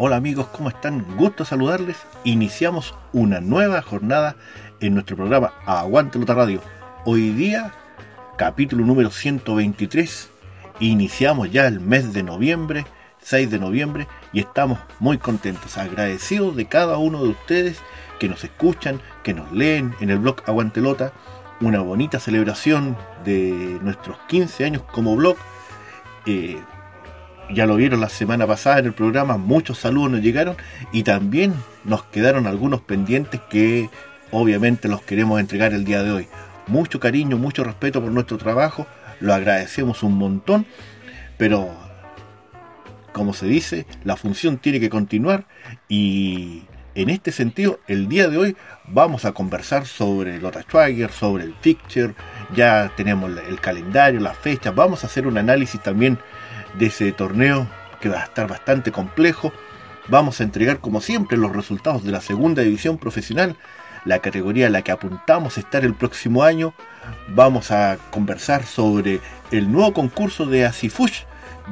Hola amigos, ¿cómo están? Gusto saludarles. Iniciamos una nueva jornada en nuestro programa Aguante Lota Radio. Hoy día, capítulo número 123. Iniciamos ya el mes de noviembre, 6 de noviembre, y estamos muy contentos, agradecidos de cada uno de ustedes que nos escuchan, que nos leen en el blog Aguante Lota. Una bonita celebración de nuestros 15 años como blog. Eh, ya lo vieron la semana pasada en el programa, muchos saludos nos llegaron y también nos quedaron algunos pendientes que obviamente los queremos entregar el día de hoy. Mucho cariño, mucho respeto por nuestro trabajo, lo agradecemos un montón, pero como se dice, la función tiene que continuar y en este sentido, el día de hoy vamos a conversar sobre Lota Schwager, sobre el picture, ya tenemos el calendario, las fechas, vamos a hacer un análisis también de ese torneo que va a estar bastante complejo. Vamos a entregar como siempre los resultados de la segunda división profesional, la categoría a la que apuntamos estar el próximo año. Vamos a conversar sobre el nuevo concurso de Asifush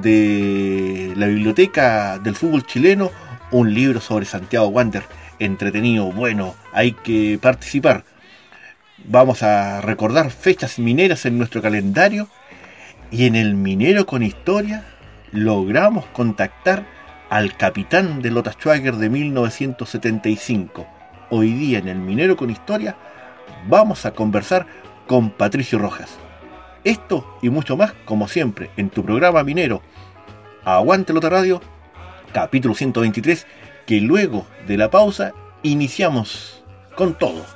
de la Biblioteca del Fútbol Chileno, un libro sobre Santiago Wander, entretenido, bueno, hay que participar. Vamos a recordar fechas mineras en nuestro calendario y en el Minero con Historia logramos contactar al capitán de Lota Schwager de 1975. Hoy día en el Minero con Historia vamos a conversar con Patricio Rojas. Esto y mucho más, como siempre, en tu programa minero. Aguante Lota Radio, capítulo 123, que luego de la pausa iniciamos con todo.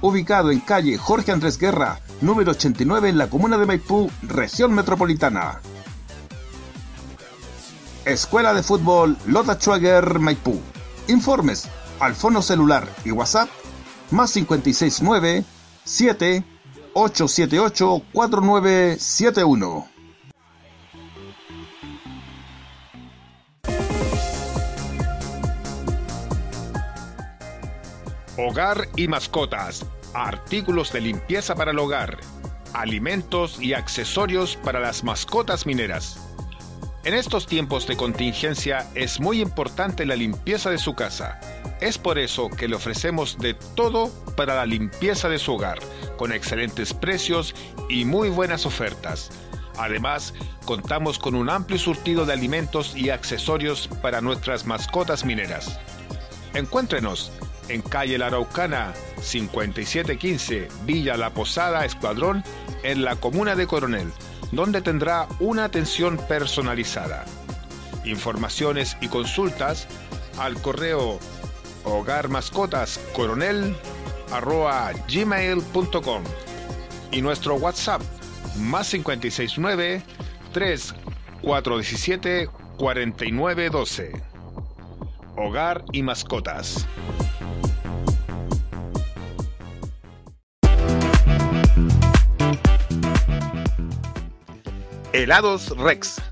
ubicado en calle Jorge Andrés Guerra, número 89 en la comuna de Maipú, región metropolitana. Escuela de Fútbol Lota Schwager Maipú. Informes al fono celular y WhatsApp más 569 7 878 4971. Hogar y mascotas, artículos de limpieza para el hogar, alimentos y accesorios para las mascotas mineras. En estos tiempos de contingencia es muy importante la limpieza de su casa. Es por eso que le ofrecemos de todo para la limpieza de su hogar, con excelentes precios y muy buenas ofertas. Además, contamos con un amplio surtido de alimentos y accesorios para nuestras mascotas mineras. Encuéntrenos en calle La Araucana 5715 Villa La Posada Escuadrón en la comuna de Coronel, donde tendrá una atención personalizada. Informaciones y consultas al correo hogarmascotascoronel.gmail.com y nuestro WhatsApp más 569 3 417 4912. Hogar y mascotas. Helados Rex.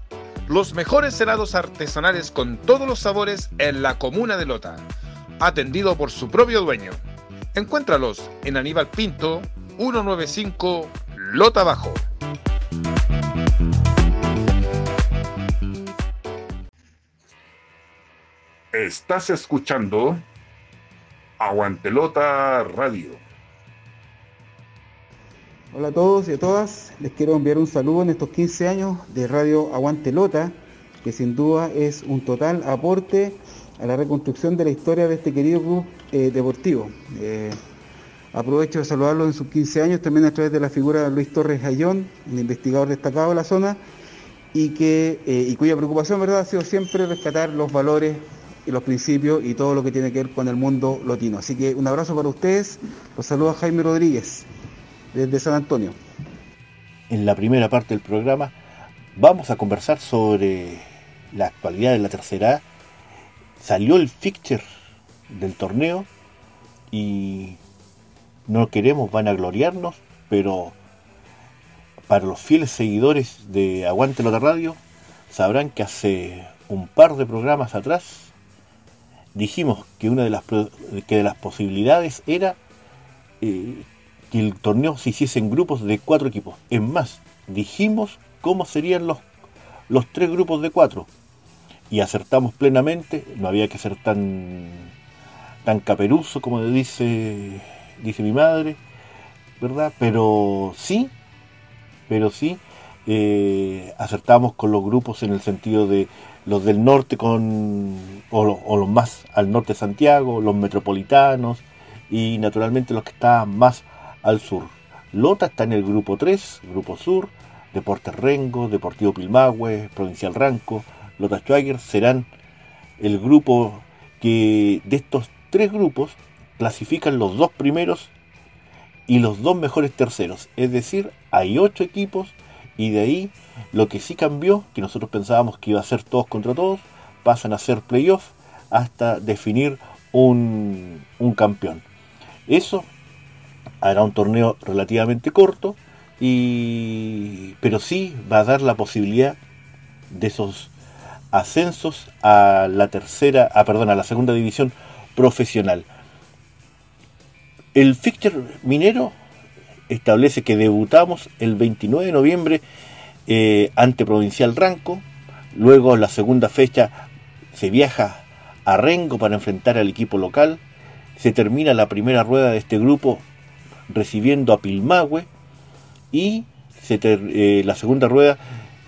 Los mejores helados artesanales con todos los sabores en la comuna de Lota. Atendido por su propio dueño. Encuéntralos en Aníbal Pinto, 195 Lota Bajo. Estás escuchando Aguantelota Radio. Hola a todos y a todas, les quiero enviar un saludo en estos 15 años de Radio Aguantelota, que sin duda es un total aporte a la reconstrucción de la historia de este querido club eh, deportivo. Eh, aprovecho de saludarlo en sus 15 años, también a través de la figura de Luis Torres Ayón, un investigador destacado de la zona, y, que, eh, y cuya preocupación ¿verdad? ha sido siempre rescatar los valores y los principios y todo lo que tiene que ver con el mundo lotino. Así que un abrazo para ustedes, los saluda Jaime Rodríguez desde San Antonio. En la primera parte del programa vamos a conversar sobre la actualidad de la tercera Salió el fixture del torneo y no queremos vanagloriarnos, pero para los fieles seguidores de Aguante Lota Radio sabrán que hace un par de programas atrás dijimos que una de las, que de las posibilidades era eh, que el torneo se hiciese en grupos de cuatro equipos. Es más, dijimos cómo serían los, los tres grupos de cuatro. Y acertamos plenamente, no había que ser tan, tan caperuso como dice, dice mi madre, ¿verdad? Pero sí, pero sí, eh, acertamos con los grupos en el sentido de los del norte con o, los más al norte de Santiago, los metropolitanos y naturalmente los que están más al sur. Lota está en el grupo 3, grupo sur, Deportes Rengo, Deportivo Pilmahue, Provincial Ranco, Lota Schwager serán el grupo que de estos tres grupos clasifican los dos primeros y los dos mejores terceros. Es decir, hay ocho equipos y de ahí lo que sí cambió, que nosotros pensábamos que iba a ser todos contra todos, pasan a ser playoff hasta definir un, campeón. Eso hará un torneo relativamente corto, y, pero sí va a dar la posibilidad de esos ascensos a la tercera, a, perdón, a la segunda división profesional. El fixture minero establece que debutamos el 29 de noviembre eh, ante Provincial Ranco. Luego, la segunda fecha, se viaja a Rengo para enfrentar al equipo local. Se termina la primera rueda de este grupo recibiendo a Pilmahue. Y eh, la segunda rueda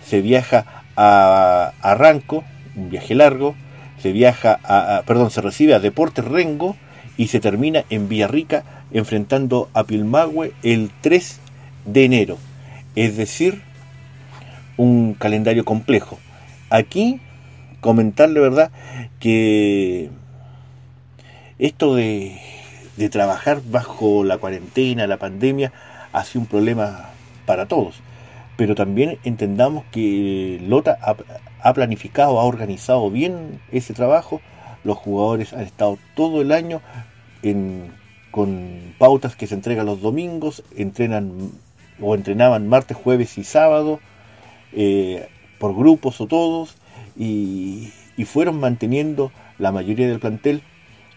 se viaja a, a, Ranco, un viaje largo. Se viaja a, perdón, se recibe a Deportes Rengo y se termina en Villarrica enfrentando a Pilmahue el 3 de enero. Es decir, un calendario complejo. Aquí comentarle, ¿verdad?, que esto de, de trabajar bajo la cuarentena, la pandemia, ha sido un problema para todos. Pero también entendamos que Lota ha, planificado, ha organizado bien ese trabajo. Los jugadores han estado todo el año con pautas que se entregan los domingos, entrenan o entrenaban martes, jueves y sábado, eh, por grupos o todos, y, fueron manteniendo la mayoría del plantel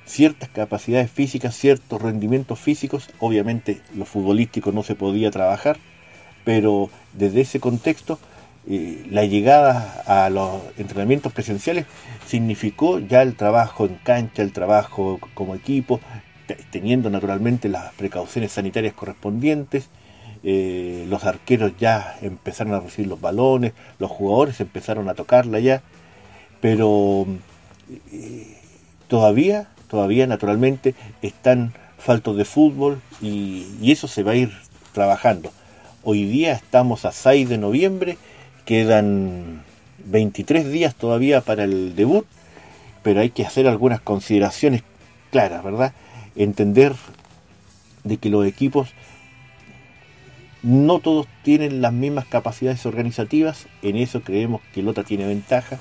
ciertas capacidades físicas, ciertos rendimientos físicos, obviamente lo futbolístico no se podía trabajar, pero desde ese contexto eh, la llegada a los entrenamientos presenciales significó ya el trabajo en cancha, el trabajo como equipo, teniendo naturalmente las precauciones sanitarias correspondientes. Eh, los arqueros ya empezaron a recibir los balones, los jugadores empezaron a tocarla ya, pero eh, todavía, todavía naturalmente están faltos de fútbol y, eso se va a ir trabajando. Hoy día estamos a 6 de noviembre, quedan 23 días todavía para el debut, pero hay que hacer algunas consideraciones claras, ¿verdad? entender de que los equipos no todos tienen las mismas capacidades organizativas, en eso creemos que Lota tiene ventaja.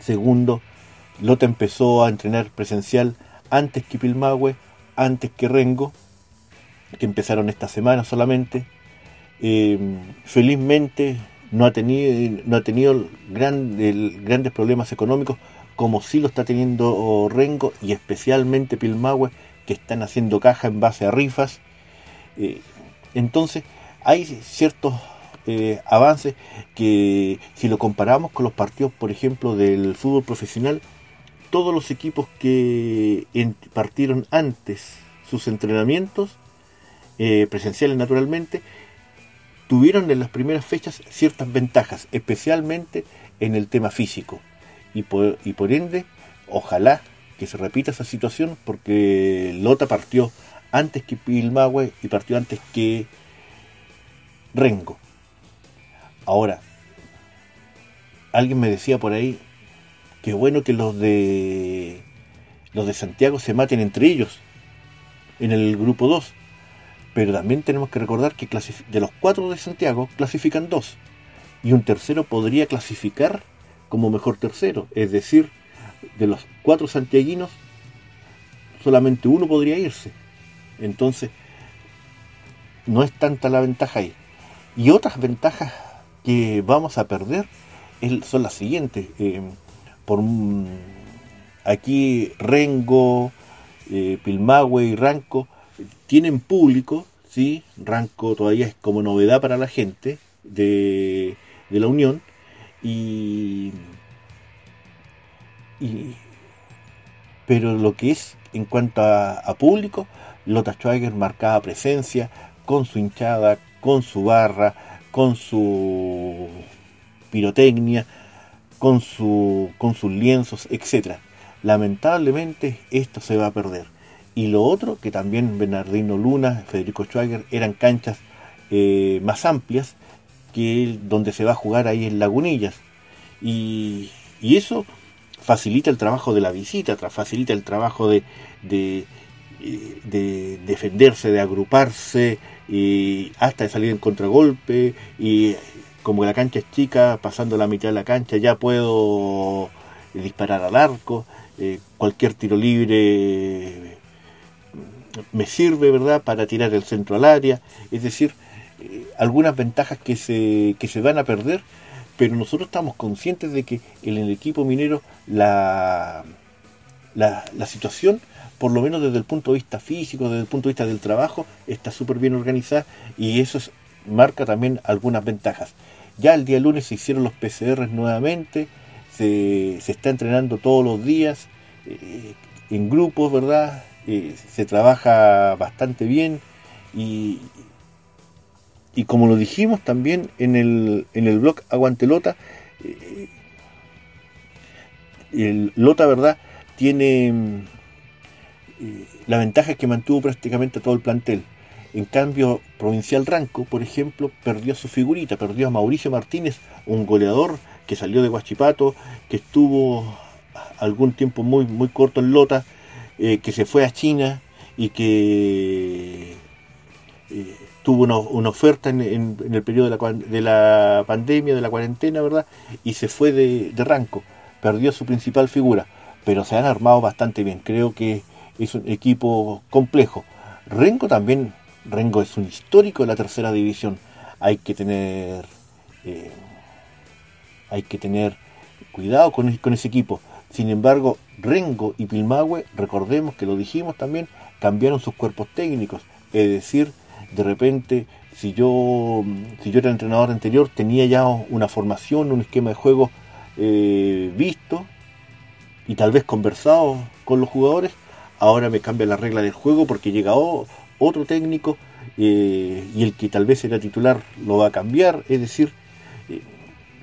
Segundo, Lota empezó a entrenar presencial antes que Pilmahue, antes que Rengo, que empezaron esta semana solamente. Eh, felizmente no ha tenido, no ha tenido grandes problemas económicos como sí lo está teniendo Rengo y especialmente Pilmahue, que están haciendo caja en base a rifas. Eh, entonces, hay ciertos eh, avances que si lo comparamos con los partidos, por ejemplo, del fútbol profesional, todos los equipos que partieron antes sus entrenamientos, eh, presenciales naturalmente, tuvieron en las primeras fechas ciertas ventajas, especialmente en el tema físico. Y por, y por ende, ojalá que se repita esa situación, porque Lota partió antes que Pilmahue y partió antes que Rengo. Ahora, alguien me decía por ahí que bueno que los de los de Santiago se maten entre ellos en el grupo 2. Pero también tenemos que recordar que de los cuatro de Santiago clasifican dos. Y un tercero podría clasificar como mejor tercero. Es decir, de los cuatro santiaguinos, solamente uno podría irse. Entonces, no es tanta la ventaja ahí. Y otras ventajas que vamos a perder son las siguientes. Eh, por aquí Rengo, eh, Pilmahue y Ranco tienen público, ¿sí? Ranco todavía es como novedad para la gente de, la Unión y, pero lo que es en cuanto a, público, Lota Schwager marcaba presencia con su hinchada, con su barra, con su pirotecnia, con, su, con sus lienzos, etc. Lamentablemente esto se va a perder. Y lo otro, que también Bernardino Luna, Federico Schwager, eran canchas eh, más amplias que donde se va a jugar ahí en Lagunillas. Y, eso facilita el trabajo de la visita, facilita el trabajo de, de, de defenderse, de agruparse, y hasta de salir en contragolpe. Y como la cancha es chica, pasando la mitad de la cancha ya puedo disparar al arco. Eh, cualquier tiro libre me sirve, ¿verdad?, para tirar el centro al área. Es decir, eh, algunas ventajas que se, que se van a perder, pero nosotros estamos conscientes de que en el equipo minero la, la situación, por lo menos desde el punto de vista físico, desde el punto de vista del trabajo, está súper bien organizada y eso marca también algunas ventajas. Ya el día lunes se hicieron los PCR nuevamente, se, se está entrenando todos los días, eh, en grupos, ¿verdad? Eh, se trabaja bastante bien y, y como lo dijimos también en el, en el blog Aguantelota, eh, Lota, ¿verdad? Tiene la ventaja que mantuvo prácticamente todo el plantel. En cambio, Provincial Ranco, por ejemplo, perdió su figurita, perdió a Mauricio Martínez, un goleador que salió de Guachipato, que estuvo algún tiempo muy, muy corto en Lota, eh, que se fue a China y que eh, tuvo una, oferta en, el periodo de la, de la, pandemia, de la cuarentena, ¿verdad? Y se fue de, de, Ranco, perdió su principal figura, pero se han armado bastante bien, creo que es un equipo complejo. Rengo también, Rengo es un histórico de la tercera división, hay que tener... Eh, hay que tener cuidado con, ese equipo. Sin embargo, Rengo y Pilmahue, recordemos que lo dijimos también, cambiaron sus cuerpos técnicos. Es decir, de repente, si yo, si yo era entrenador anterior, tenía ya una formación, un esquema de juego eh, visto y tal vez conversado con los jugadores, ahora me cambia la regla del juego porque llega otro técnico eh, y el que tal vez era titular lo va a cambiar. Es decir, eh,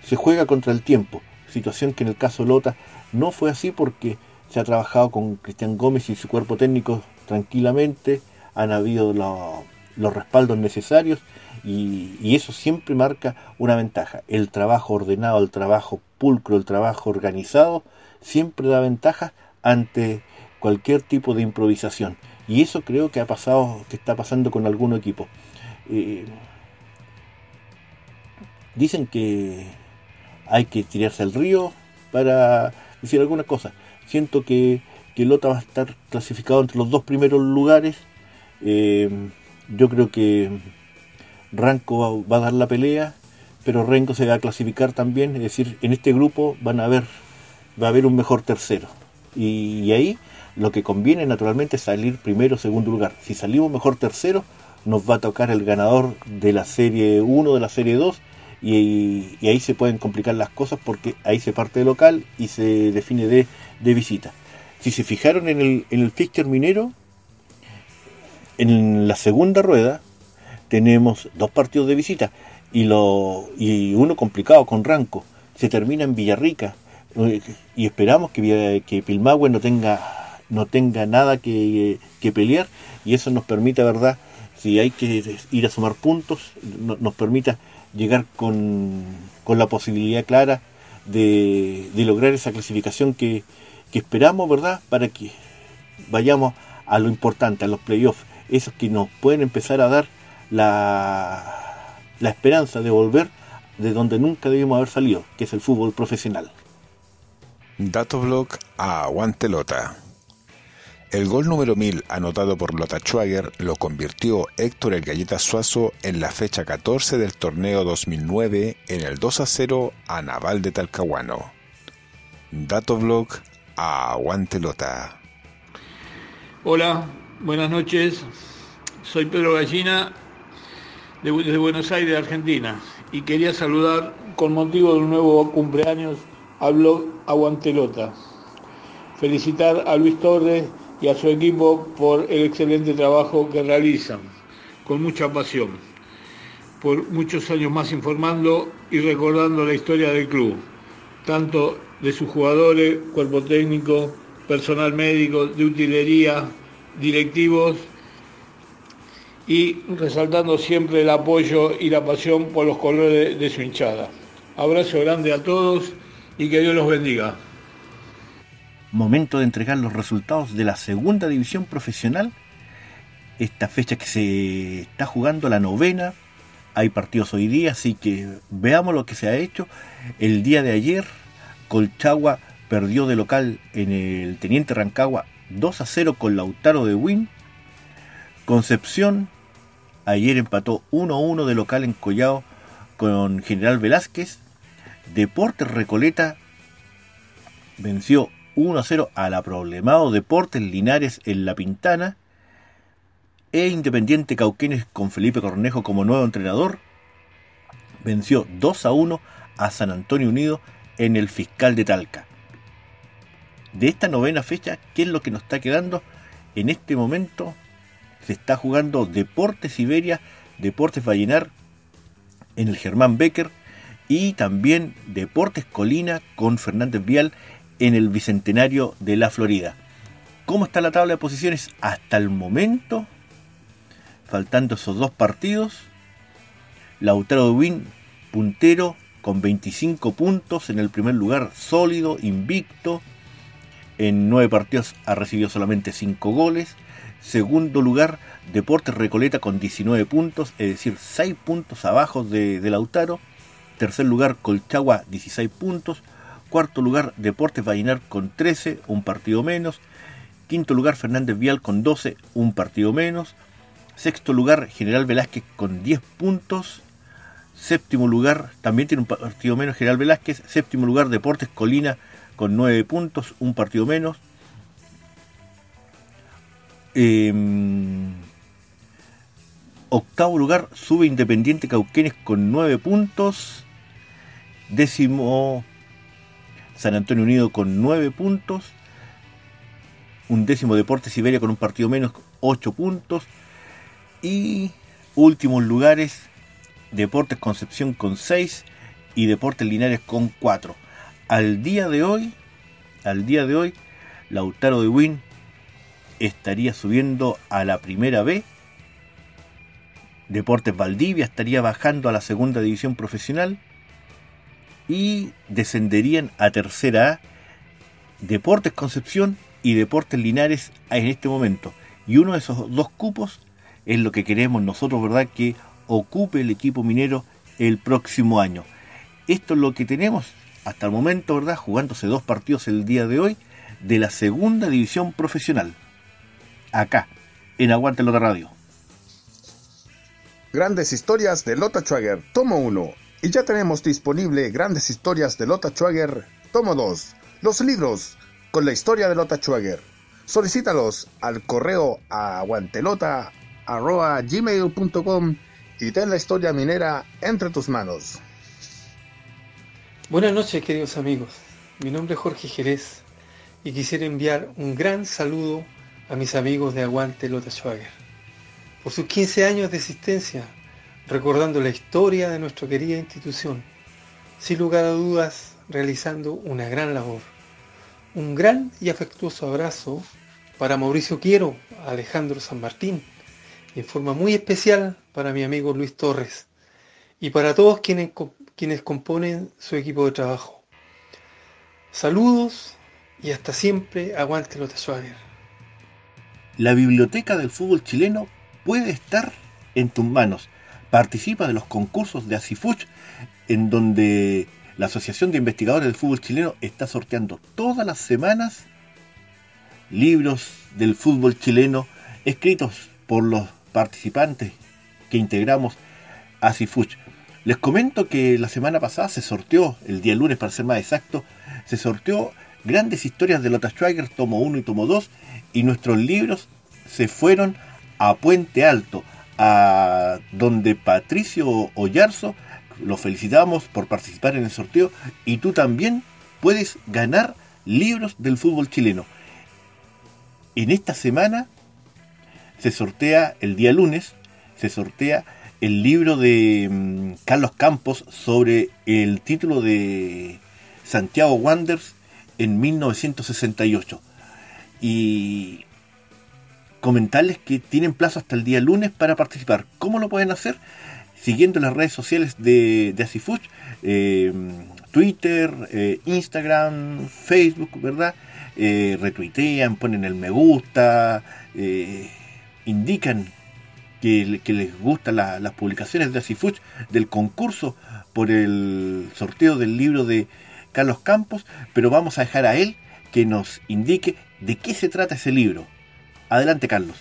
se juega contra el tiempo. Situación que en el caso Lota no fue así porque se ha trabajado con Cristian Gómez y su cuerpo técnico tranquilamente, han habido los respaldos necesarios y, eso siempre marca una ventaja. El trabajo ordenado, el trabajo pulcro, el trabajo organizado, siempre da ventaja ante cualquier tipo de improvisación. Y eso creo que ha pasado, que está pasando con algún equipo. eh, dicen que hay que tirarse al río para decir alguna cosa. Siento que, que Lota va a estar clasificado entre los dos primeros lugares. Eh, yo creo que Ranco va, a dar la pelea, pero Renko se va a clasificar también. Es decir, en este grupo van a haber, va a haber un mejor tercero. Y, ahí lo que conviene naturalmente es salir primero o segundo lugar. Si salimos mejor tercero, nos va a tocar el ganador de la serie 1, de la serie 2 y, ahí se pueden complicar las cosas porque ahí se parte de local y se define de, visita. Si se fijaron en el, en el fixture minero, en la segunda rueda tenemos dos partidos de visita y, lo, y uno complicado con Ranco. Se termina en Villarrica y esperamos que, que Pilmahue no tenga, no tenga nada que, que pelear y eso nos permita, ¿verdad? Si hay que ir a sumar puntos, nos permita llegar con, la posibilidad clara de, lograr esa clasificación que, esperamos, ¿verdad? Para que vayamos a lo importante, a los playoffs, esos que nos pueden empezar a dar la, la esperanza de volver de donde nunca debimos haber salido, que es el fútbol profesional. Datoblog a Aguantelota. El gol número 1000 anotado por Lota Schwager lo convirtió Héctor El Galleta Suazo en la fecha 14 del torneo 2009 en el 2 a 0 a Naval de Talcahuano. Datoblog a Aguantelota. Hola, buenas noches. Soy Pedro Gallina de, Buenos Aires, Argentina, y quería saludar con motivo de un nuevo cumpleaños al blog Aguantelota. Felicitar a Luis Torres y a su equipo por el excelente trabajo que realizan, con mucha pasión, por muchos años más informando y recordando la historia del club, tanto de sus jugadores, cuerpo técnico, personal médico, de utilería, directivos y resaltando siempre el apoyo y la pasión por los colores de su hinchada. Abrazo grande a todos y que Dios los bendiga momento de entregar los resultados de la segunda división profesional. Esta fecha que se está jugando la novena. Hay partidos hoy día, así que veamos lo que se ha hecho. El día de ayer, Colchagua perdió de local en el Teniente Rancagua 2 a 0 con Lautaro de Win. Concepción ayer empató 1 a 1 de local en Collao con General Velázquez. Deportes Recoleta venció 1 a 0 al aproblemado Deportes Linares en La Pintana e Independiente Cauquenes con Felipe Cornejo como nuevo entrenador venció 2 a 1 a San Antonio Unido en el Fiscal de Talca. De esta novena fecha, ¿qué es lo que nos está quedando? En este momento se está jugando Deportes Iberia, Deportes Vallenar en el Germán Becker y también Deportes Colina con Fernández Vial en el Bicentenario de la Florida. ¿Cómo está la tabla de posiciones hasta el momento? Faltando esos dos partidos. Lautaro Win, puntero, con 25 puntos en el primer lugar, sólido, invicto. En nueve partidos ha recibido solamente 5 goles. Segundo lugar, Deportes Recoleta con 19 puntos, es decir, 6 puntos abajo de, de Lautaro. Tercer lugar, Colchagua, 16 puntos. Cuarto lugar, Deportes Vallenar con 13, un partido menos. Quinto lugar, Fernández Vial con 12, un partido menos. Sexto lugar, General Velázquez con 10 puntos. Séptimo lugar, también tiene un partido menos General Velázquez. Séptimo lugar, Deportes Colina con 9 puntos, un partido menos. Em, octavo lugar, sube Independiente Cauquenes con 9 puntos. Décimo San Antonio Unido con 9 puntos. Un décimo Deportes Siberia con un partido menos, 8 puntos. Y últimos lugares, Deportes Concepción con 6 y Deportes Linares con 4. Al día de hoy, al día de hoy, Lautaro de Win estaría subiendo a la primera B. Deportes Valdivia estaría bajando a la segunda división profesional y descenderían a tercera A Deportes Concepción y Deportes Linares en este momento. Y uno de esos dos cupos es lo que queremos nosotros, ¿verdad? Que ocupe el equipo minero el próximo año. Esto es lo que tenemos hasta el momento, ¿verdad? Jugándose dos partidos el día de hoy de la segunda división profesional. Acá, en Aguante Lota Radio. Grandes historias de Lota Schwager, tomo 1. Y ya tenemos disponible Grandes historias de Lota Schwager, tomo 2. Los libros con la historia de Lota Schwager. Solicítalos al correo aguantelota.gmail.com y ten la historia minera entre tus manos. Buenas noches, queridos amigos. Mi nombre es Jorge Jerez y quisiera enviar un gran saludo a mis amigos de Aguante Lota Schwager por sus 15 años de existencia, recordando la historia de nuestra querida institución, sin lugar a dudas realizando una gran labor. Un gran y afectuoso abrazo para Mauricio Quiero, Alejandro San Martín, y en forma muy especial para mi amigo Luis Torres y para todos quienes, quienes componen su equipo de trabajo. Saludos y hasta siempre aguante los de La biblioteca del fútbol chileno puede estar en tus manos. Participa de los concursos de Asifuch, en donde la Asociación de Investigadores del Fútbol Chileno está sorteando todas las semanas libros del fútbol chileno escritos por los participantes que integramos Asifuch. Les comento que la semana pasada se sorteó, el día lunes para ser más exacto, se sorteó grandes historias de Lothar Schweiger, tomo 1 y tomo 2, y nuestros libros se fueron a Puente Alto, a donde Patricio Ollarzo, lo felicitamos por participar en el sorteo, y tú también puedes ganar libros del fútbol chileno. En esta semana se sortea el día lunes, se sortea el libro de mm, Carlos Campos sobre el título de Santiago Wanderers en 1968. Y comentarles que tienen plazo hasta el día lunes para participar. ¿Cómo lo pueden hacer? Siguiendo las redes sociales de, de Asifuch, eh, Twitter, eh, Instagram, Facebook, ¿verdad? Eh, retuitean, ponen el me gusta, indican que, les gustan las publicaciones de Asifuch del concurso por el sorteo del libro de Carlos Campos, pero vamos a dejar a él que nos indique de qué se trata ese libro. Adelante, Carlos.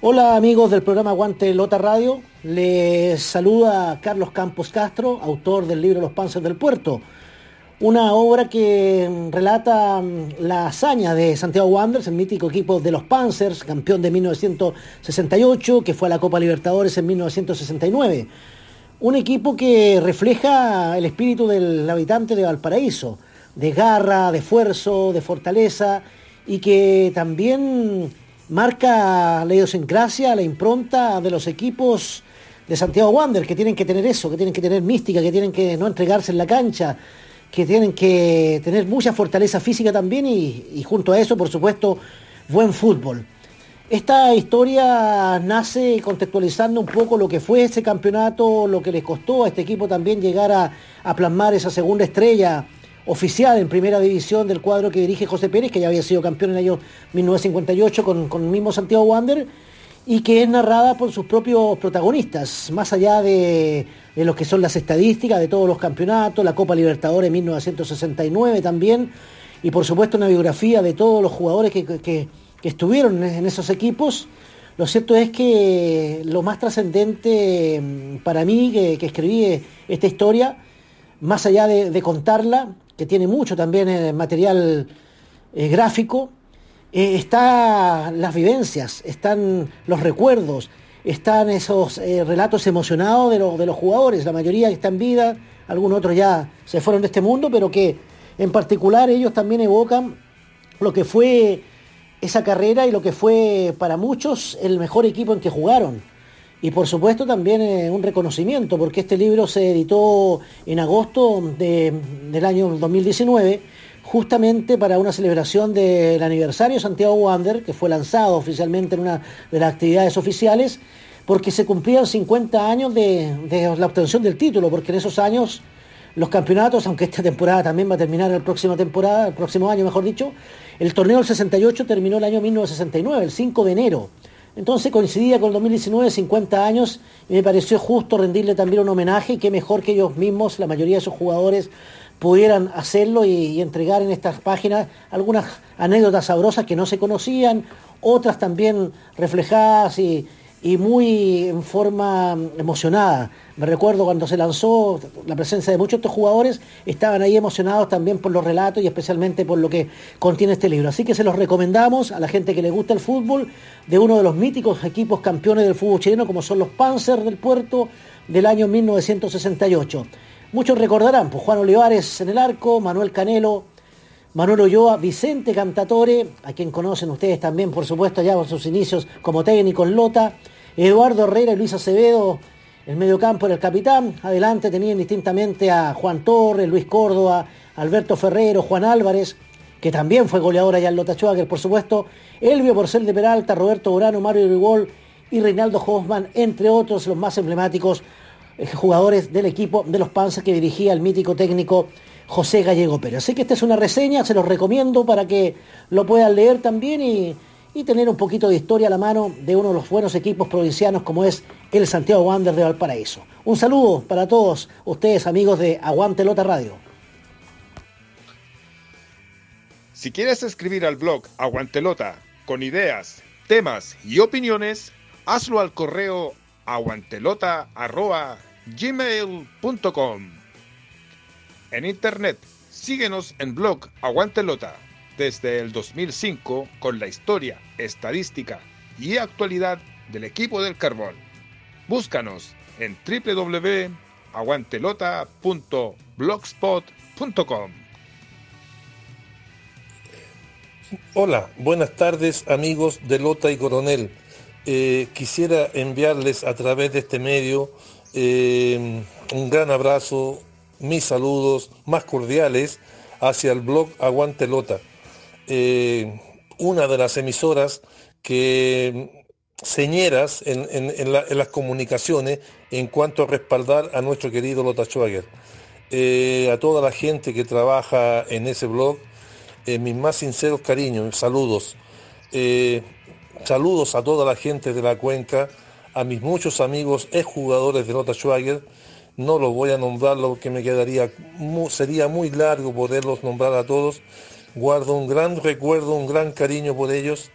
Hola amigos del programa Aguante Lota Radio, les saluda Carlos Campos Castro, autor del libro Los Panzers del Puerto, una obra que relata mm, la hazaña de Santiago Wanderers, el mítico equipo de los Panzers, campeón de 1968, que fue a la Copa Libertadores en 1969 un equipo que refleja el espíritu del habitante de Valparaíso, de garra, de esfuerzo, de fortaleza, y que también marca la idiosincrasia, la impronta de los equipos de Santiago Wander, que tienen que tener eso, que tienen que tener mística, que tienen que no entregarse en la cancha, que tienen que tener mucha fortaleza física también y, junto a eso, por supuesto, buen fútbol. Esta historia nace contextualizando un poco lo que fue ese campeonato, lo que les costó a este equipo también llegar a, plasmar esa segunda estrella oficial en primera división del cuadro que dirige José Pérez, que ya había sido campeón en el año 1958 con, con el mismo Santiago Wander, y que es narrada por sus propios protagonistas, más allá de, lo que son las estadísticas de todos los campeonatos, la Copa Libertadores 1969 también, y por supuesto una biografía de todos los jugadores que que estuvieron en esos equipos. Lo cierto es que lo más trascendente mm, para mí que, escribí esta historia, más allá de, contarla, que tiene mucho también eh, material eh, gráfico, eh, están las vivencias, están los recuerdos, están esos relatos emocionados de, de los jugadores, la mayoría que están en vida, algunos otros ya se fueron de este mundo, pero que en particular ellos también evocan lo que fue esa carrera y lo que fue para muchos el mejor equipo en que jugaron. Y por supuesto también eh, un reconocimiento, porque este libro se editó en agosto del año 2019, justamente para una celebración del aniversario de Santiago Wander, que fue lanzado oficialmente en una de las actividades oficiales, porque se cumplían 50 años de, de la obtención del título, porque en esos años los campeonatos, aunque esta temporada también va a terminar la próxima temporada, el próximo año mejor dicho, el torneo del 68 terminó el año 1969, el 5 de enero. Entonces coincidía con el 2019, 50 años, y me pareció justo rendirle también un homenaje, y qué mejor que ellos mismos, la mayoría de esos jugadores, pudieran hacerlo y, entregar en estas páginas algunas anécdotas sabrosas que no se conocían, otras también reflejadas y, y muy en forma emocionada. Me recuerdo cuando se lanzó la presencia de muchos de estos jugadores, estaban ahí emocionados también por los relatos y especialmente por lo que contiene este libro. Así que se los recomendamos a la gente que le gusta el fútbol, de uno de los míticos equipos campeones del fútbol chileno, como son los Panzer del Puerto del año 1968. Muchos recordarán, pues Juan Olivares en el arco, Manuel Canelo, Manuel Ulloa, Vicente Cantatore, a quien conocen ustedes también, por supuesto, ya por sus inicios como técnico en Lota, Eduardo Herrera y Luis Acevedo, el mediocampo era el capitán. Adelante tenían distintamente a Juan Torres, Luis Córdoba, Alberto Ferrero, Juan Álvarez, que también fue goleador allá en Lota Schwager, por supuesto. Elvio Porcel de Peralta, Roberto Urano, Mario Rigol y Reinaldo Hoffman, entre otros los más emblemáticos eh, jugadores del equipo de los Panzers que dirigía el mítico técnico José Gallego Pérez. Así que esta es una reseña, se los recomiendo para que lo puedan leer también y y tener un poquito de historia a la mano de uno de los buenos equipos provincianos como es el Santiago Wander de Valparaíso. Un saludo para todos ustedes amigos de Aguante Lota Radio. Si quieres escribir al blog Aguantelota con ideas, temas y opiniones, hazlo al correo aguantelota.gmail.com. En internet, síguenos en blog Aguantelota desde el 2005 con la historia, estadística y actualidad del equipo del carbón. Búscanos en www.aguantelota.blogspot.com. Hola, buenas tardes amigos de Lota y Coronel. Eh, quisiera enviarles a través de este medio eh, un gran abrazo, mis saludos más cordiales hacia el blog Aguante Lota eh, una de las emisoras que señeras en, las comunicaciones en cuanto a respaldar a nuestro querido Lota Schwager. Eh, a toda la gente que trabaja en ese blog, eh, mis más sinceros cariños, saludos. saludos a toda la gente de la cuenca, a mis muchos amigos exjugadores de Lota Schwager. No los voy a nombrar porque me quedaría, sería muy largo poderlos nombrar a todos guardo un gran recuerdo, un gran cariño por ellos,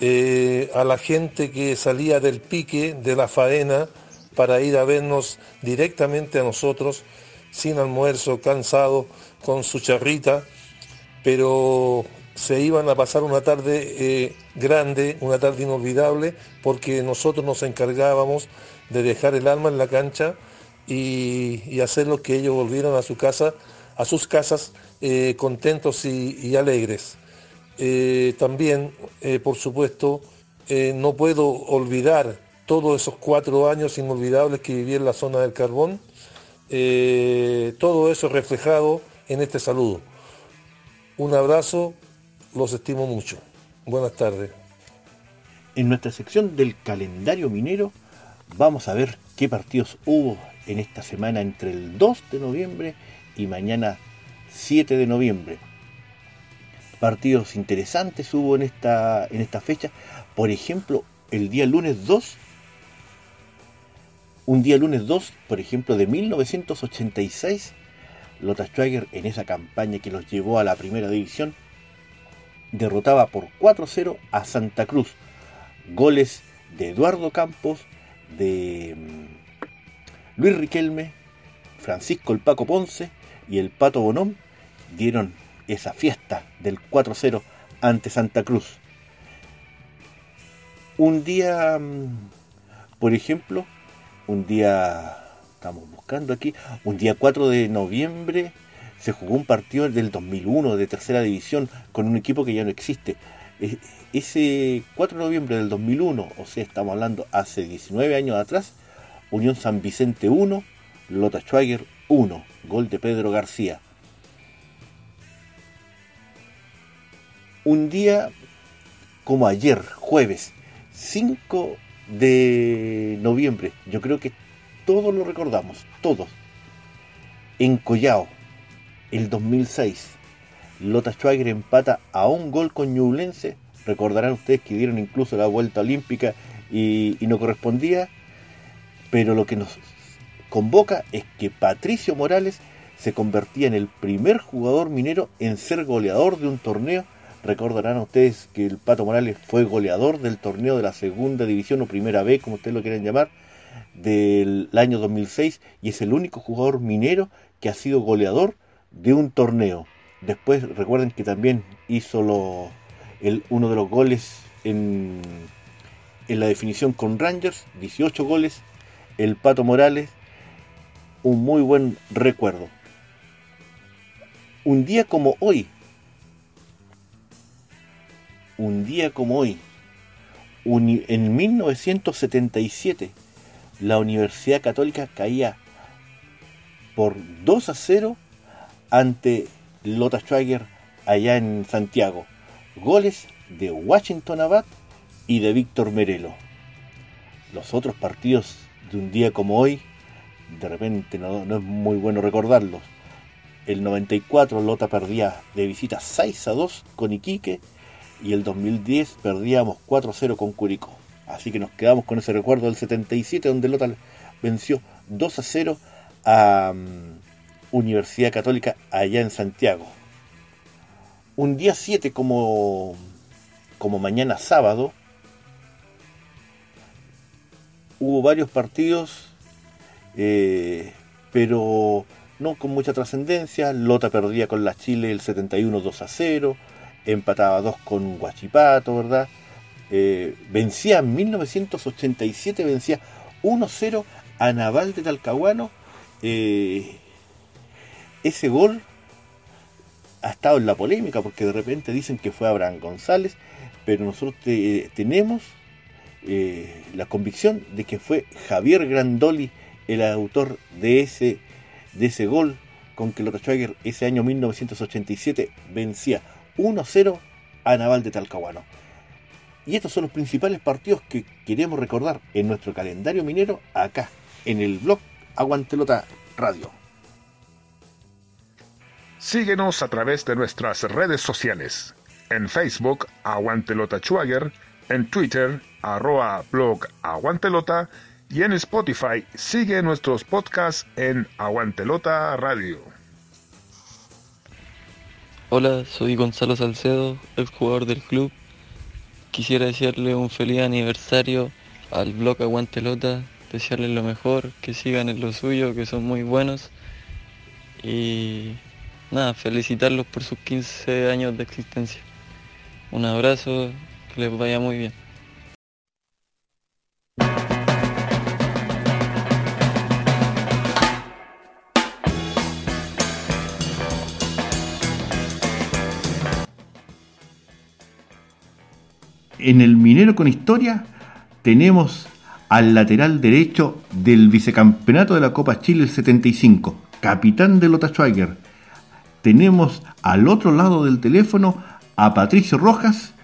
eh, a la gente que salía del pique, de la faena, para ir a vernos directamente a nosotros, sin almuerzo, cansado, con su charrita, pero se iban a pasar una tarde eh, grande, una tarde inolvidable, porque nosotros nos encargábamos de dejar el alma en la cancha y, hacer lo que ellos volvieran a su casa, a sus casas eh, contentos y, alegres. Eh, también, eh, por supuesto, no puedo olvidar todos esos cuatro años inolvidables que viví en la zona del carbón, todo eso reflejado en este saludo. Un abrazo, los estimo mucho. Buenas tardes. En nuestra sección del calendario minero vamos a ver qué partidos hubo en esta semana entre el 2 de noviembre y mañana 7 de noviembre. Partidos interesantes hubo en esta, en fecha. Por ejemplo, el día lunes 2, un día lunes 2, por ejemplo, de 1986, Lota Schwager en esa campaña que los llevó a la primera división, derrotaba por 4-0 a Santa Cruz. Goles de Eduardo Campos, de mm, Luis Riquelme, Francisco el Paco Ponce y el Pato Bonón dieron esa fiesta del 4-0 ante Santa Cruz. Un día, mm, por ejemplo, un día, estamos buscando aquí, un día 4 de noviembre se jugó un partido del 2001 de tercera división con un equipo que ya no existe. E, ese 4 de noviembre del 2001, o sea, estamos hablando hace 19 años atrás, Unión San Vicente 1, Lota Schwager 1, gol de Pedro García. Un día como ayer, jueves, 5 de noviembre, yo creo que todos lo recordamos, todos. En Collao, el 2006, Lota Schwager empata a un gol con Ñublense, recordarán ustedes que dieron incluso la vuelta olímpica y, y no correspondía, pero lo que nos convoca es que Patricio Morales se convertía en el primer jugador minero en ser goleador de un torneo. Recordarán ustedes que el Pato Morales fue goleador del torneo de la segunda división o primera B, como ustedes lo quieran llamar, del año 2006 y es el único jugador minero que ha sido goleador de un torneo. Después recuerden que también hizo lo, el, uno de los goles en, en la definición con Rangers, 18 goles. El Pato Morales, un muy buen recuerdo. Un día como hoy, un día como hoy, en 1977, la Universidad Católica caía por 2 a 0 ante Lota Schwager allá en Santiago. Goles de Washington Abad y de Víctor Merelo. Los otros partidos de un día como hoy, de repente no, no es muy bueno recordarlos. El 94 Lota perdía de visita 6 a 2 con Iquique y el 2010 perdíamos 4 a 0 con Curicó. Así que nos quedamos con ese recuerdo del 77 donde Lota venció 2 a 0 a um, Universidad Católica allá en Santiago. Un día 7 como, como mañana sábado hubo varios partidos, eh, pero no con mucha trascendencia. Lota perdía con la Chile el 71 2 a 0, empataba 2 con Guachipato, ¿verdad? Eh, vencía en 1987, vencía 1-0 a Naval de Talcahuano. Eh, ese gol ha estado en la polémica porque de repente dicen que fue Abraham González, pero nosotros tenemos eh, la convicción de que fue Javier Grandoli el autor de ese, de ese gol con que Lota Schwager ese año 1987 vencía 1-0 a Naval de Talcahuano. Y estos son los principales partidos que queremos recordar en nuestro calendario minero acá, en el blog Aguantelota Radio. Síguenos a través de nuestras redes sociales. En Facebook, Aguantelota Schwager, en Twitter, arroba blog Aguantelota y en Spotify sigue nuestros podcasts en Aguantelota Radio. Hola, soy Gonzalo Salcedo, exjugador del club. Quisiera desearle un feliz aniversario al blog Aguantelota, desearles lo mejor, que sigan en lo suyo, que son muy buenos. Y nada, felicitarlos por sus 15 años de existencia. Un abrazo, que les vaya muy bien. En el Minero con Historia tenemos al lateral derecho del vicecampeonato de la Copa Chile el 75, capitán de Lota Schweiger. Tenemos al otro lado del teléfono a Patricio Rojas.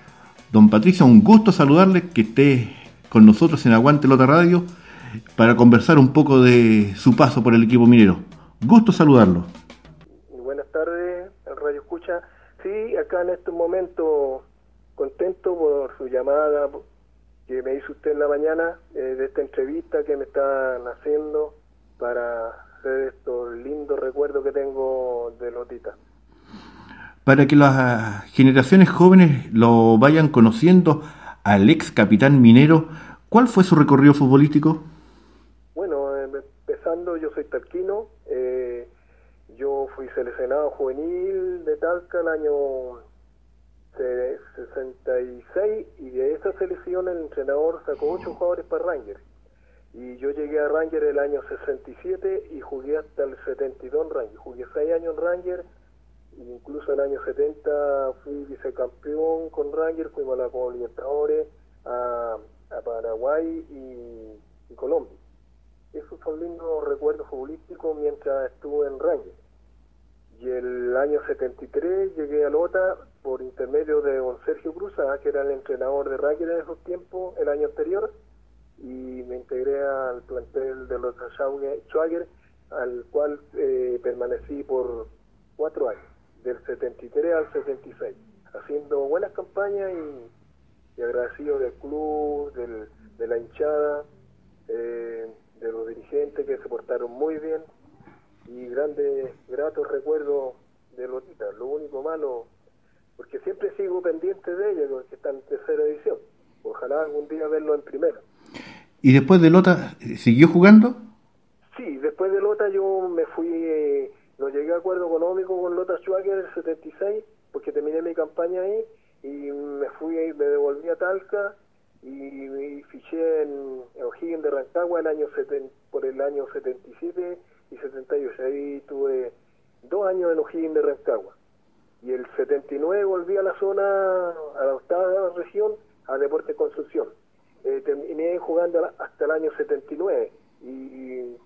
Don Patricio, un gusto saludarle, que esté con nosotros en Aguante Lota Radio para conversar un poco de su paso por el equipo minero. Gusto saludarlo. Buenas tardes, Radio Escucha. Sí, acá en este momento contento por su llamada que me hizo usted en la mañana, eh, de esta entrevista que me están haciendo para hacer estos lindos recuerdos que tengo de Lotita. Para que las generaciones jóvenes lo vayan conociendo al ex capitán minero, ¿cuál fue su recorrido futbolístico? Bueno, eh, empezando, yo soy talquino, eh, yo fui seleccionado juvenil de Talca el año 66 y de esa selección el entrenador sacó 8 jugadores para Rangers. Y yo llegué a Ranger el año 67 y jugué hasta el 72 en Ranger. Jugué 6 años en Ranger, incluso en el año 70 fui vicecampeón con Ranger, fuimos a la Copa Libertadores, a, Paraguay y, y Colombia. Esos son lindos recuerdos futbolísticos mientras estuve en Ranger. Y el año 73 llegué a Lota por intermedio de don Sergio Cruzá, que era el entrenador de Ranger en esos tiempos, el año anterior, y me integré al plantel de los Schwager, al cual eh, permanecí por cuatro años, del 73 al 76, haciendo buenas campañas y agradecido del club, de la hinchada, eh, de los dirigentes que se portaron muy bien y grandes, gratos recuerdos de Lotita. Lo único malo, porque siempre sigo pendiente de ella, que está en tercera edición. Ojalá algún día verlo en primera. ¿Y después de Lota, siguió jugando? Sí, después de Lota yo me fui, eh, no llegué a acuerdo económico con Lota Schwager en el 76, porque terminé mi campaña ahí, y me fui, me devolví a Talca, y, fiché en, O'Higgins de Rancagua el año por el año 77 y 78. Ahí tuve dos años en O'Higgins de Rancagua. Y el 79 volví a la zona, a la octava región, a Deporte Construcción. Eh, terminé jugando hasta el año 79 y,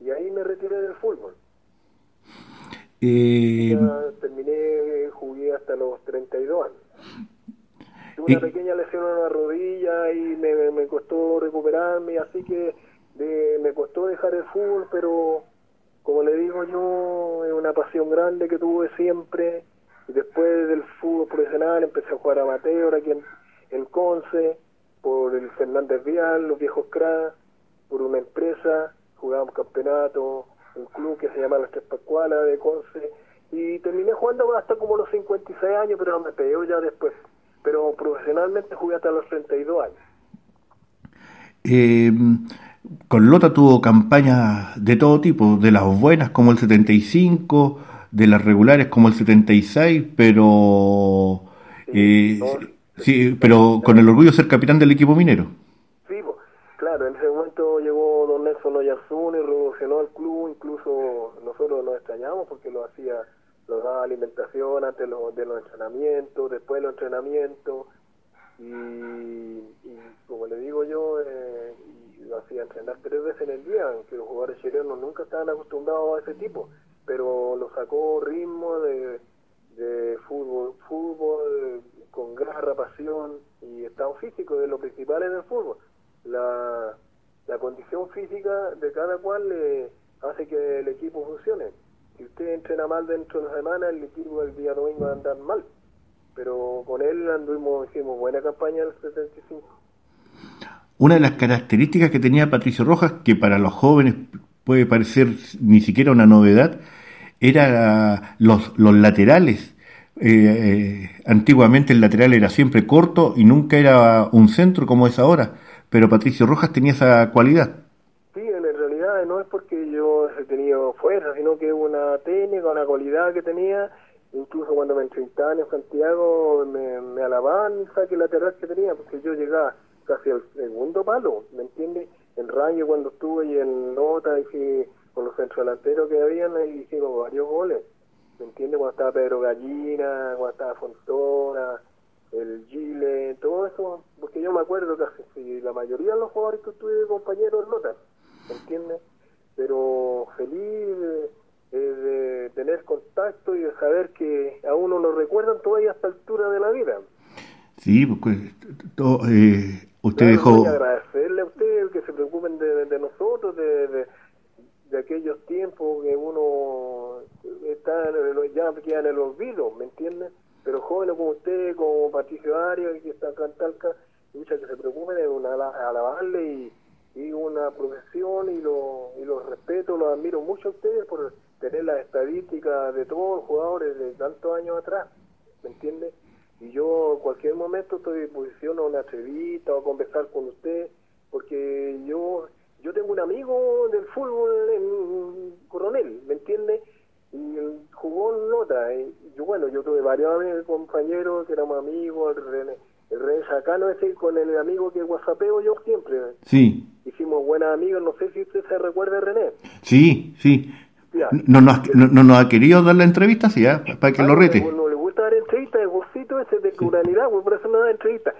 y ahí me retiré del fútbol. Eh... terminé, jugué hasta los 32 años. Tuve una pequeña lesión en la rodilla y me, me costó recuperarme, así que me costó dejar el fútbol, pero como le digo yo, es una pasión grande que tuve siempre. Y después del fútbol profesional empecé a jugar amateur aquí en, en Conce, por el Fernández Vial, los viejos cracks, por una empresa, jugábamos campeonato, un club que se llama Las Tres Pascualas de Conce, y terminé jugando hasta como los 56 años, pero me pegué ya después pero profesionalmente jugué hasta los 32 años. Eh, con Lota tuvo campañas de todo tipo, de las buenas como el 75, de las regulares como el 76, pero sí, eh, pero con el orgullo de ser capitán del equipo minero. Sí, claro, en ese momento llegó don Nelson Oyarzún y revolucionó el club, incluso nosotros nos extrañamos porque lo hacía nos daba alimentación antes de los entrenamientos, después de los entrenamientos, y, como le digo yo, eh, lo hacía entrenar tres veces en el día, aunque los jugadores chilenos nunca estaban acostumbrados a ese tipo, pero lo sacó ritmo de, de fútbol, fútbol con garra, pasión y estado físico, de lo principal en el fútbol. La, la condición física de cada cual le hace que el equipo funcione si usted entrena mal dentro de la semana, el equipo del día domingo va a andar mal. Pero con él anduvimos, hicimos buena campaña en el 75. Una de las características que tenía Patricio Rojas, que para los jóvenes puede parecer ni siquiera una novedad, era los, los laterales. Eh, eh, antiguamente el lateral era siempre corto y nunca era un centro como es ahora, pero Patricio Rojas tenía esa cualidad no es porque yo he tenido fuerza, sino que una técnica, una cualidad que tenía. Incluso cuando me entrevistaban en Santiago me, me alababan el saque lateral que tenía, porque yo llegaba casi al segundo palo, ¿me entiendes? En Rayo cuando estuve y en Nota, y con los centrodelanteros que habían, y hicimos varios goles, ¿me entiendes? Cuando estaba Pedro Gallina, cuando estaba Fontona, el Gile, todo eso, porque yo me acuerdo casi la mayoría de los jugadores que tuve compañeros en Nota, ¿me entiendes? pero feliz de, tener contacto y de saber que a uno lo recuerdan todavía a esta altura de la vida. Sí, porque todo, eh, usted dejó... agradecerle a usted que se preocupen de, nosotros, de, de, aquellos tiempos que uno está ya queda en el olvido, ¿me entiende? Pero jóvenes como usted, como Patricio Arias, que está acá en Talca, muchas que se preocupen de una, alabarle y y una profesión y lo, y los respeto, los admiro mucho a ustedes por tener las estadísticas de todos los jugadores de tantos años atrás, ¿me entiende? Y yo en cualquier momento estoy a disposición a una entrevista o a conversar con usted, porque yo yo tengo un amigo del fútbol en Coronel, ¿me entiende? Y jugó en Nota. Y yo, bueno, yo tuve varios compañeros que éramos amigos, el René, el René Sacano ese con el amigo que whatsappeo yo siempre. Sí hicimos buenas amigos, no sé si usted se recuerda René. Sí, sí. No, no, no, nos ha querido dar la entrevista, sí, ¿eh? para que lo ah, rete. No, le gusta dar entrevistas, bolsito ese de pluralidad, por eso no da entrevista.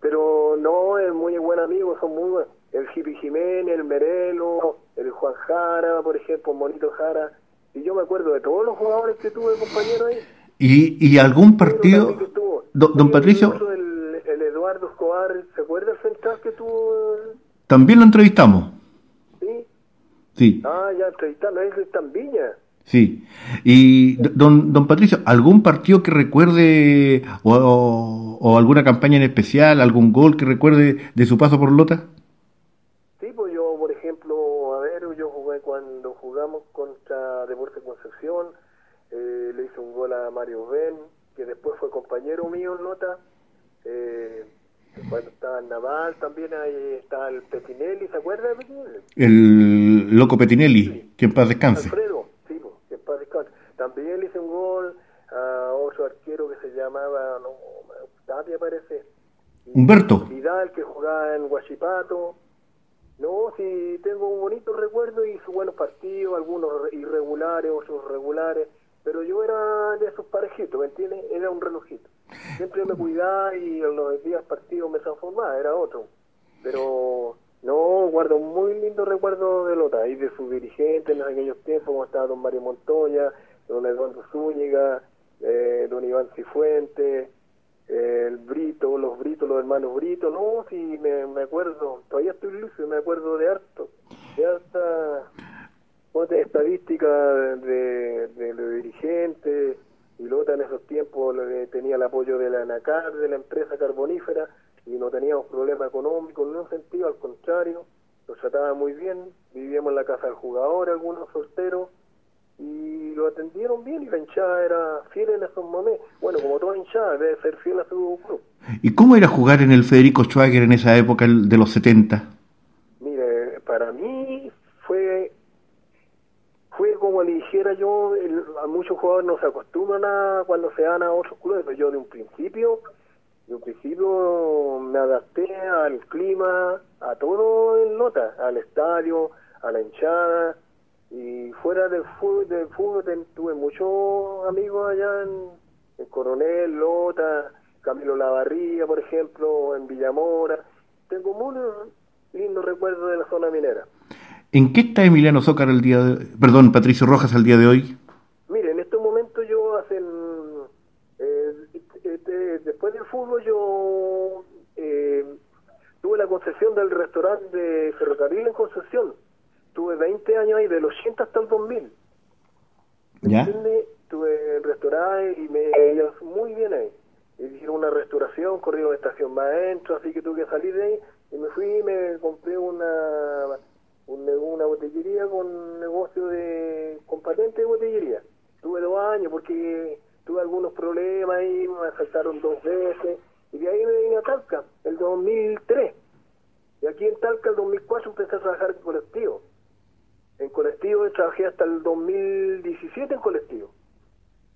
Pero no, es muy buen amigo, son muy buenos. El Jipi Jiménez, el Merelo, el Juan Jara, por ejemplo, Monito Jara. Y yo me acuerdo de todos los jugadores que tuve, compañero, ahí. ¿Y, y algún partido, don, Patricio? El, el, Eduardo Escobar, ¿se acuerda el central que tuvo? También lo entrevistamos. ¿Sí? Sí. Ah, ya entrevistaron, es en Viña. Sí. Y don, don Patricio, ¿algún partido que recuerde o, o, alguna campaña en especial, algún gol que recuerde de su paso por Lota? Sí, pues yo, por ejemplo, a ver, yo jugué cuando jugamos contra Deportes Concepción, eh, le hice un gol a Mario Ben, que después fue compañero mío en Lota. Eh, cuando estaba en Naval también ahí está el Petinelli, ¿se acuerda de Petinelli? El loco Petinelli, sí. que en paz descanse. Alfredo, sí, que en paz También le hice un gol a otro arquero que se llamaba, no, Tapia parece. Humberto. Vidal, que jugaba en Huachipato. No, sí, tengo un bonito recuerdo y hizo buenos partidos, algunos irregulares, otros regulares, pero yo era de esos parejitos, ¿me entiendes? Era un relojito. Siempre me cuidaba y en los días partidos me transformaba, era otro. Pero no, guardo un muy lindo recuerdo de Lota y de sus dirigentes en aquellos tiempos, como estaba don Mario Montoya, don Eduardo Zúñiga, eh, don Iván Cifuentes, el Brito, los Britos, los hermanos Brito, no, sí, me, me acuerdo, todavía estoy lúcido, me acuerdo de harto, de harta estadística de, de, los dirigentes, y en esos tiempos tenía el apoyo de la ANACAR, de la empresa carbonífera, y no teníamos problema económico en un sentido, al contrario, nos trataba muy bien, vivíamos en la casa del jugador, algunos solteros, y lo atendieron bien y la hinchada era fiel en esos momentos. Bueno, como toda hinchada, debe ser fiel a su club. ¿Y cómo era jugar en el Federico Schwager en esa época de los 70? Mire, para mí fue fue como le dijera yo, el, a muchos jugadores no se acostumbran a cuando se dan a otros clubes, pero yo de un principio, de un principio me adapté al clima, a todo en nota, al estadio, a la hinchada, y fuera del fútbol, del fútbol tuve muchos amigos allá en, en, Coronel, Lota, Camilo Lavarría, por ejemplo, en Villamora. Tengo muy lindos recuerdos de la zona minera. ¿En qué está Emiliano Zócar el día de perdón, Patricio Rojas al día de hoy? Mire, en este momento yo hacen eh, este, después del fútbol yo eh, tuve la concesión del restaurante de ferrocarril en Concepción tuve 20 años ahí, del 80 hasta el 2000. ¿Ya? Tuve el restaurante y me iba muy bien ahí. Hicieron una restauración, corrieron la estación maestro, así que tuve que salir de ahí y me fui y me compré una una botellería con negocio de con patente de botillería. Tuve dos años porque tuve algunos problemas ahí, me asaltaron dos veces y de ahí me vine a Talca, el 2003. Y aquí en Talca, el 2004, empecé a trabajar en colectivo en colectivo trabajé hasta el 2017 en colectivo.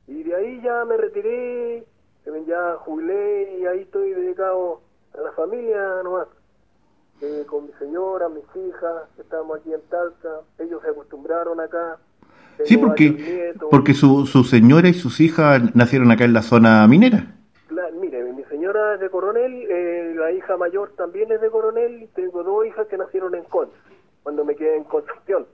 Y de ahí ya me retiré, ya jubilé y ahí estoy dedicado a la familia nomás. Eh, con mi señora, mis hijas, estamos aquí en Talca, ellos se acostumbraron acá. Sí, porque, porque su, su señora y sus hijas nacieron acá en la zona minera. mire, mi señora es de Coronel, eh, la hija mayor también es de Coronel, y tengo dos hijas que nacieron en Conce, cuando me quedé en Concepción.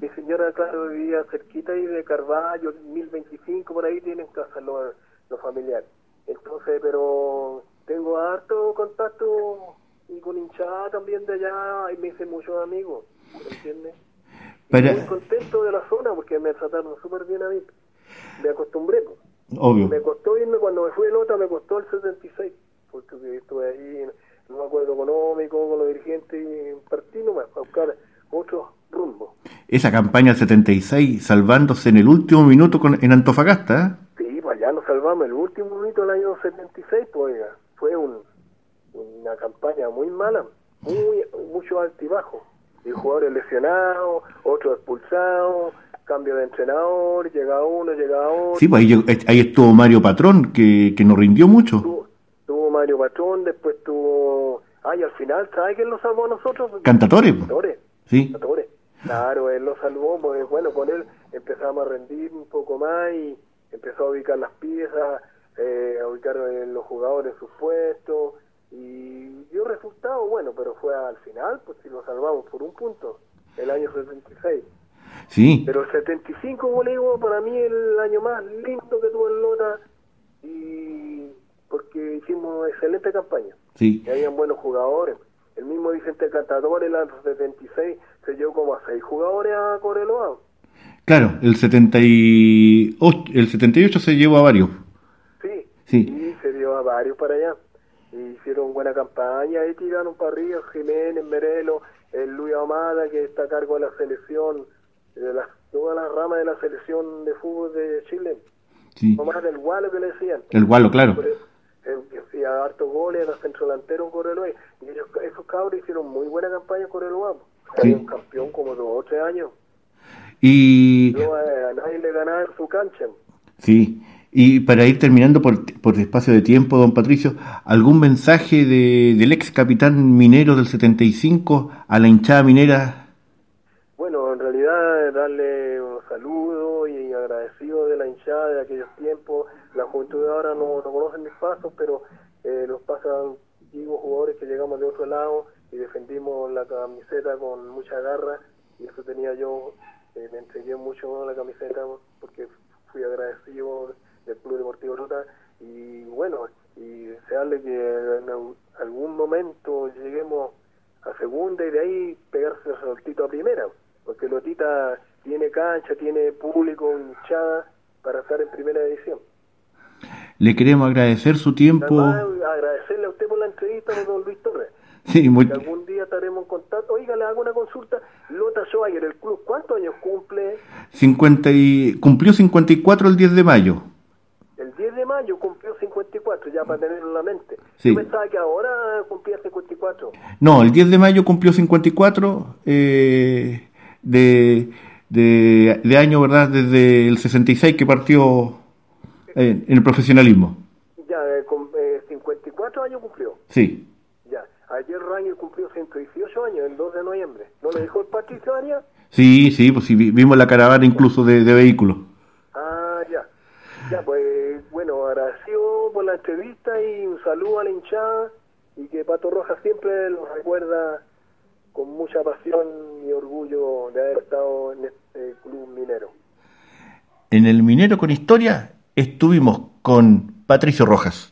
Mi señora, claro, vivía cerquita ahí de Carvalho, 1025, por ahí tienen casa los, los familiares. Entonces, pero tengo harto contacto y con hinchada también de allá y me hice muchos amigos, ¿entiendes? Muy contento de la zona porque me trataron súper bien a mí. Me acostumbré. Obvio. Me costó irme cuando me fui de Lota, me costó el 76, porque estuve ahí, no me acuerdo económico, con los dirigentes y partí nomás para buscar otros rumbo. Esa campaña del 76 salvándose en el último minuto con, en Antofagasta. ¿eh? Sí, pues ya nos salvamos el último minuto del año 76, pues fue un, una campaña muy mala, muy mucho altibajo. Y jugadores lesionados, otros expulsados, cambio de entrenador, llega uno, llega otro. Sí, pues ahí, ahí estuvo Mario Patrón, que, que nos rindió mucho. Tuvo, Mario Patrón, después tuvo... Ay, al final, ¿sabes quién lo salvó a nosotros? Cantatores. Cantatores. Sí. Cantatores. Claro, él lo salvó, porque bueno, con él empezamos a rendir un poco más y empezó a ubicar las piezas, eh, a ubicar en los jugadores sus puestos y dio resultado, bueno, pero fue al final, pues si lo salvamos por un punto, el año 76. Sí. Pero el 75, como le digo, para mí el año más lindo que tuvo el Lota y porque hicimos excelente campaña. Sí. Y habían buenos jugadores. El mismo Vicente Cantador, el año 76, se llevó como a seis jugadores a Coreloa. Claro, el, 78, el 78 se llevó a varios. Sí, Sí. se dio a varios para allá. Y hicieron buena campaña, ahí tiraron para arriba Jiménez, Merelo, el Luis Amada, que está a cargo de la selección, de las, todas las ramas de la selección de fútbol de Chile. Sí. No más del Gualo que le decían. El Gualo, claro. Que hacía hartos goles, era centro delantero en Correloa. Y ellos, esos cabros hicieron muy buena campaña en Correloa. Sí. un campeón como dos o tres años. Y No, a nadie le ganaba en su cancha. sí. Y para ir terminando por, por espacio de tiempo, don Patricio, ¿algún mensaje de, del ex capitán minero del 75 a la hinchada minera? Bueno, en realidad darle un saludo y agradecido de la hinchada de aquellos tiempos. La juventud de ahora no, no conocen mis pasos, pero eh, los pasan antiguos jugadores que llegamos de otro lado y defendimos la camiseta con mucha garra y eso tenía yo, eh, me entregué mucho a la camiseta porque fui agradecido del Club Deportivo Ruta y bueno, y desearle que en al- algún momento lleguemos a segunda y de ahí pegarse el saltito a primera, porque Lotita tiene cancha, tiene público, hinchada para estar en primera edición. Le queremos agradecer su tiempo. Además, agradecerle a usted por la entrevista don Luis Torres. Sí, muy, Que algún día estaremos en contacto. Oiga, le hago una consulta. Lota Schwager, el club, ¿cuántos años cumple? 50 y, cumplió 54 el 10 de mayo. El 10 de mayo cumplió 54, ya para tenerlo en la mente. Sí. Yo pensaba que ahora cumplía 54. No, el 10 de mayo cumplió 54 eh, de, de, de año, ¿verdad? Desde el 66 que partió eh, en el profesionalismo. Ya, eh, con, eh, 54 años cumplió. Sí. Ayer Ranger cumplió 118 años, el 2 de noviembre. ¿No le dijo el Patricio Arias? Sí, sí, pues sí, vi- vimos la caravana incluso de, de vehículos. Ah, ya. Ya, pues bueno, agradecido por la entrevista y un saludo a la hinchada y que Pato Rojas siempre los recuerda con mucha pasión y orgullo de haber estado en este club minero. En el Minero con Historia estuvimos con Patricio Rojas.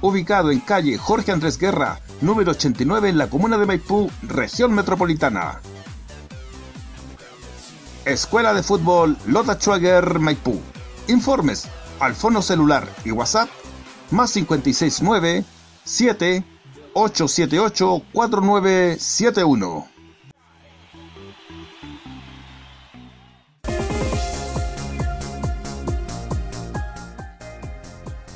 ubicado en calle Jorge Andrés Guerra, número 89 en la comuna de Maipú, región metropolitana. Escuela de Fútbol Lota Schwager Maipú. Informes al fono celular y WhatsApp más 569 7 878 4971.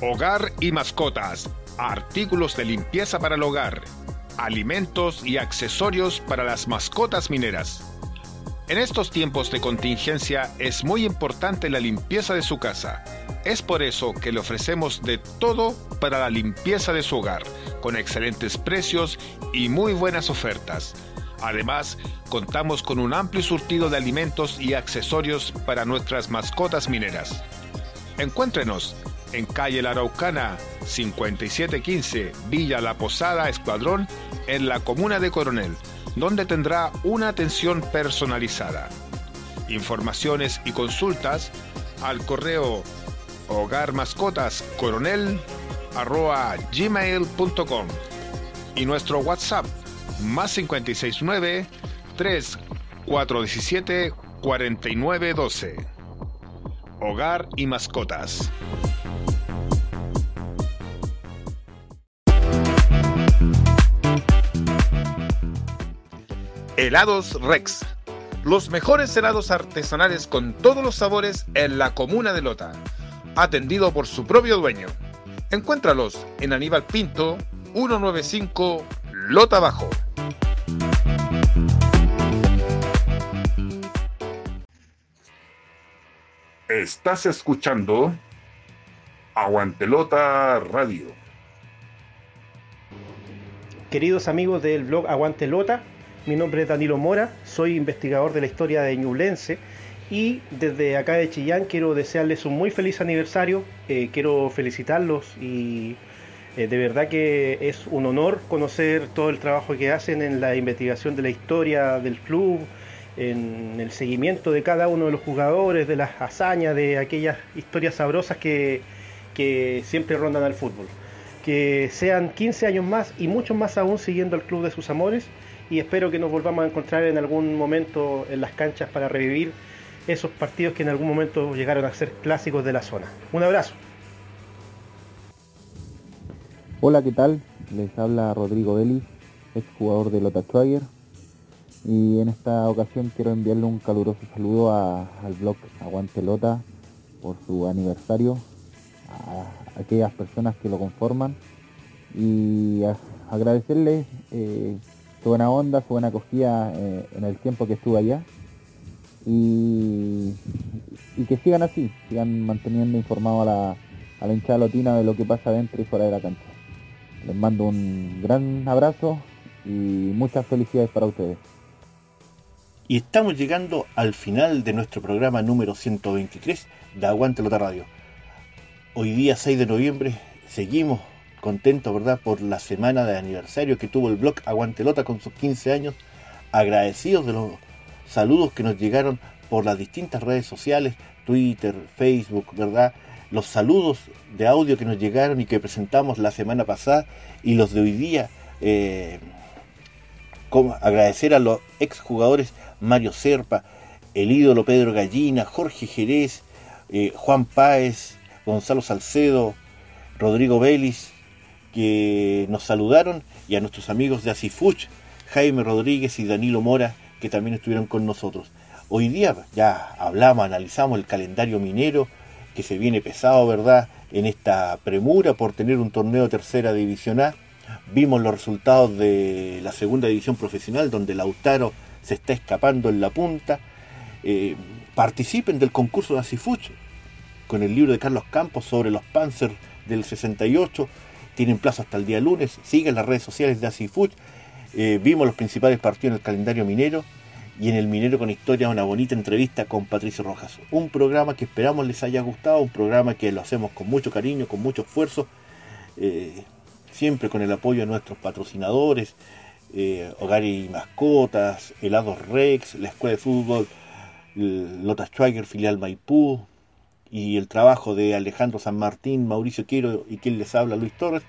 Hogar y mascotas, artículos de limpieza para el hogar, alimentos y accesorios para las mascotas mineras. En estos tiempos de contingencia es muy importante la limpieza de su casa. Es por eso que le ofrecemos de todo para la limpieza de su hogar, con excelentes precios y muy buenas ofertas. Además, contamos con un amplio surtido de alimentos y accesorios para nuestras mascotas mineras. Encuéntrenos en calle La Araucana 5715 Villa La Posada Escuadrón en la comuna de Coronel, donde tendrá una atención personalizada. Informaciones y consultas al correo hogarmascotascoronel@gmail.com y nuestro WhatsApp más 569 3417 4912. Hogar y mascotas. Helados Rex. Los mejores helados artesanales con todos los sabores en la comuna de Lota. Atendido por su propio dueño. Encuéntralos en Aníbal Pinto, 195 Lota Bajo. Estás escuchando Aguantelota Radio. Queridos amigos del blog Aguante Lota, Mi nombre es Danilo Mora, soy investigador de la historia de Ñublense y desde acá de Chillán quiero desearles un muy feliz aniversario, eh, quiero felicitarlos y eh, de verdad que es un honor conocer todo el trabajo que hacen en la investigación de la historia del club, en el seguimiento de cada uno de los jugadores, de las hazañas, de aquellas historias sabrosas que, que siempre rondan al fútbol. Que sean 15 años más y muchos más aún siguiendo el club de sus amores y espero que nos volvamos a encontrar en algún momento en las canchas para revivir esos partidos que en algún momento llegaron a ser clásicos de la zona. Un abrazo. Hola, ¿qué tal? Les habla Rodrigo Vélez, ex jugador de Lota Schwager. Y en esta ocasión quiero enviarle un caluroso saludo al blog Aguante Lota por su aniversario, a aquellas personas que lo conforman y agradecerles eh, su buena onda, su buena acogida eh, en el tiempo que estuve allá y, que sigan así, sigan manteniendo informado a la, a la hinchada lotina de lo que pasa dentro y fuera de la cancha. Les mando un gran abrazo y muchas felicidades para ustedes. Y estamos llegando al final de nuestro programa número 123 de Aguante Lota Radio. Hoy día 6 de noviembre seguimos contentos, ¿verdad?, por la semana de aniversario que tuvo el blog Aguantelota con sus 15 años, agradecidos de los saludos que nos llegaron por las distintas redes sociales, Twitter, Facebook, ¿verdad? Los saludos de audio que nos llegaron y que presentamos la semana pasada y los de hoy día. Eh, agradecer a los exjugadores Mario Serpa, el ídolo Pedro Gallina, Jorge Jerez, eh, Juan Páez, Gonzalo Salcedo, Rodrigo Vélez, que nos saludaron, y a nuestros amigos de Asifuch, Jaime Rodríguez y Danilo Mora, que también estuvieron con nosotros. Hoy día ya hablamos, analizamos el calendario minero, que se viene pesado, ¿verdad?, en esta premura por tener un torneo tercera división A. Vimos los resultados de la segunda división profesional, donde Lautaro se está escapando en la punta. Eh, participen del concurso de Asifuch con el libro de Carlos Campos sobre los Panzer del 68 tienen plazo hasta el día lunes. Siguen las redes sociales de Asifuch. Eh, vimos los principales partidos en el calendario minero y en el Minero con Historia una bonita entrevista con Patricio Rojas. Un programa que esperamos les haya gustado, un programa que lo hacemos con mucho cariño, con mucho esfuerzo, eh, siempre con el apoyo de nuestros patrocinadores, eh, Hogar y Mascotas, Helados Rex, la Escuela de Fútbol, Lota Schweiger, filial Maipú, y el trabajo de Alejandro San Martín, Mauricio Quiero y quien les habla, Luis Torres,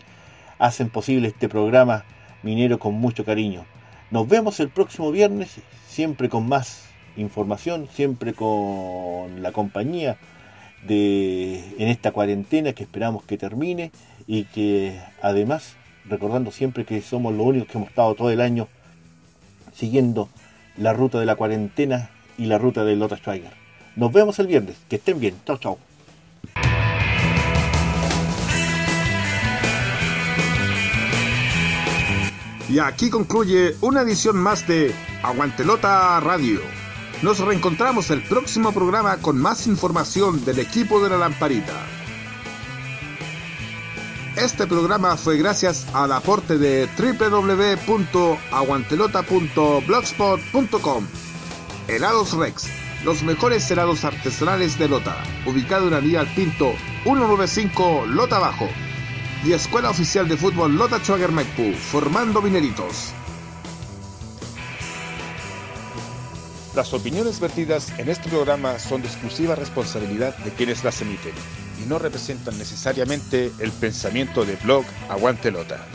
hacen posible este programa minero con mucho cariño. Nos vemos el próximo viernes, siempre con más información, siempre con la compañía de en esta cuarentena que esperamos que termine y que además recordando siempre que somos los únicos que hemos estado todo el año siguiendo la ruta de la cuarentena y la ruta del Lota Schweiger. Nos vemos el viernes. Que estén bien. Chao, chao. Y aquí concluye una edición más de Aguantelota Radio. Nos reencontramos el próximo programa con más información del equipo de la lamparita. Este programa fue gracias al aporte de www.aguantelota.blogspot.com. Helados Rex los mejores helados artesanales de Lota, ubicado en Avenida al Pinto 195 Lota Bajo. Y Escuela Oficial de Fútbol Lota Chuager Maipú, formando mineritos. Las opiniones vertidas en este programa son de exclusiva responsabilidad de quienes las emiten y no representan necesariamente el pensamiento de blog Aguante Lota.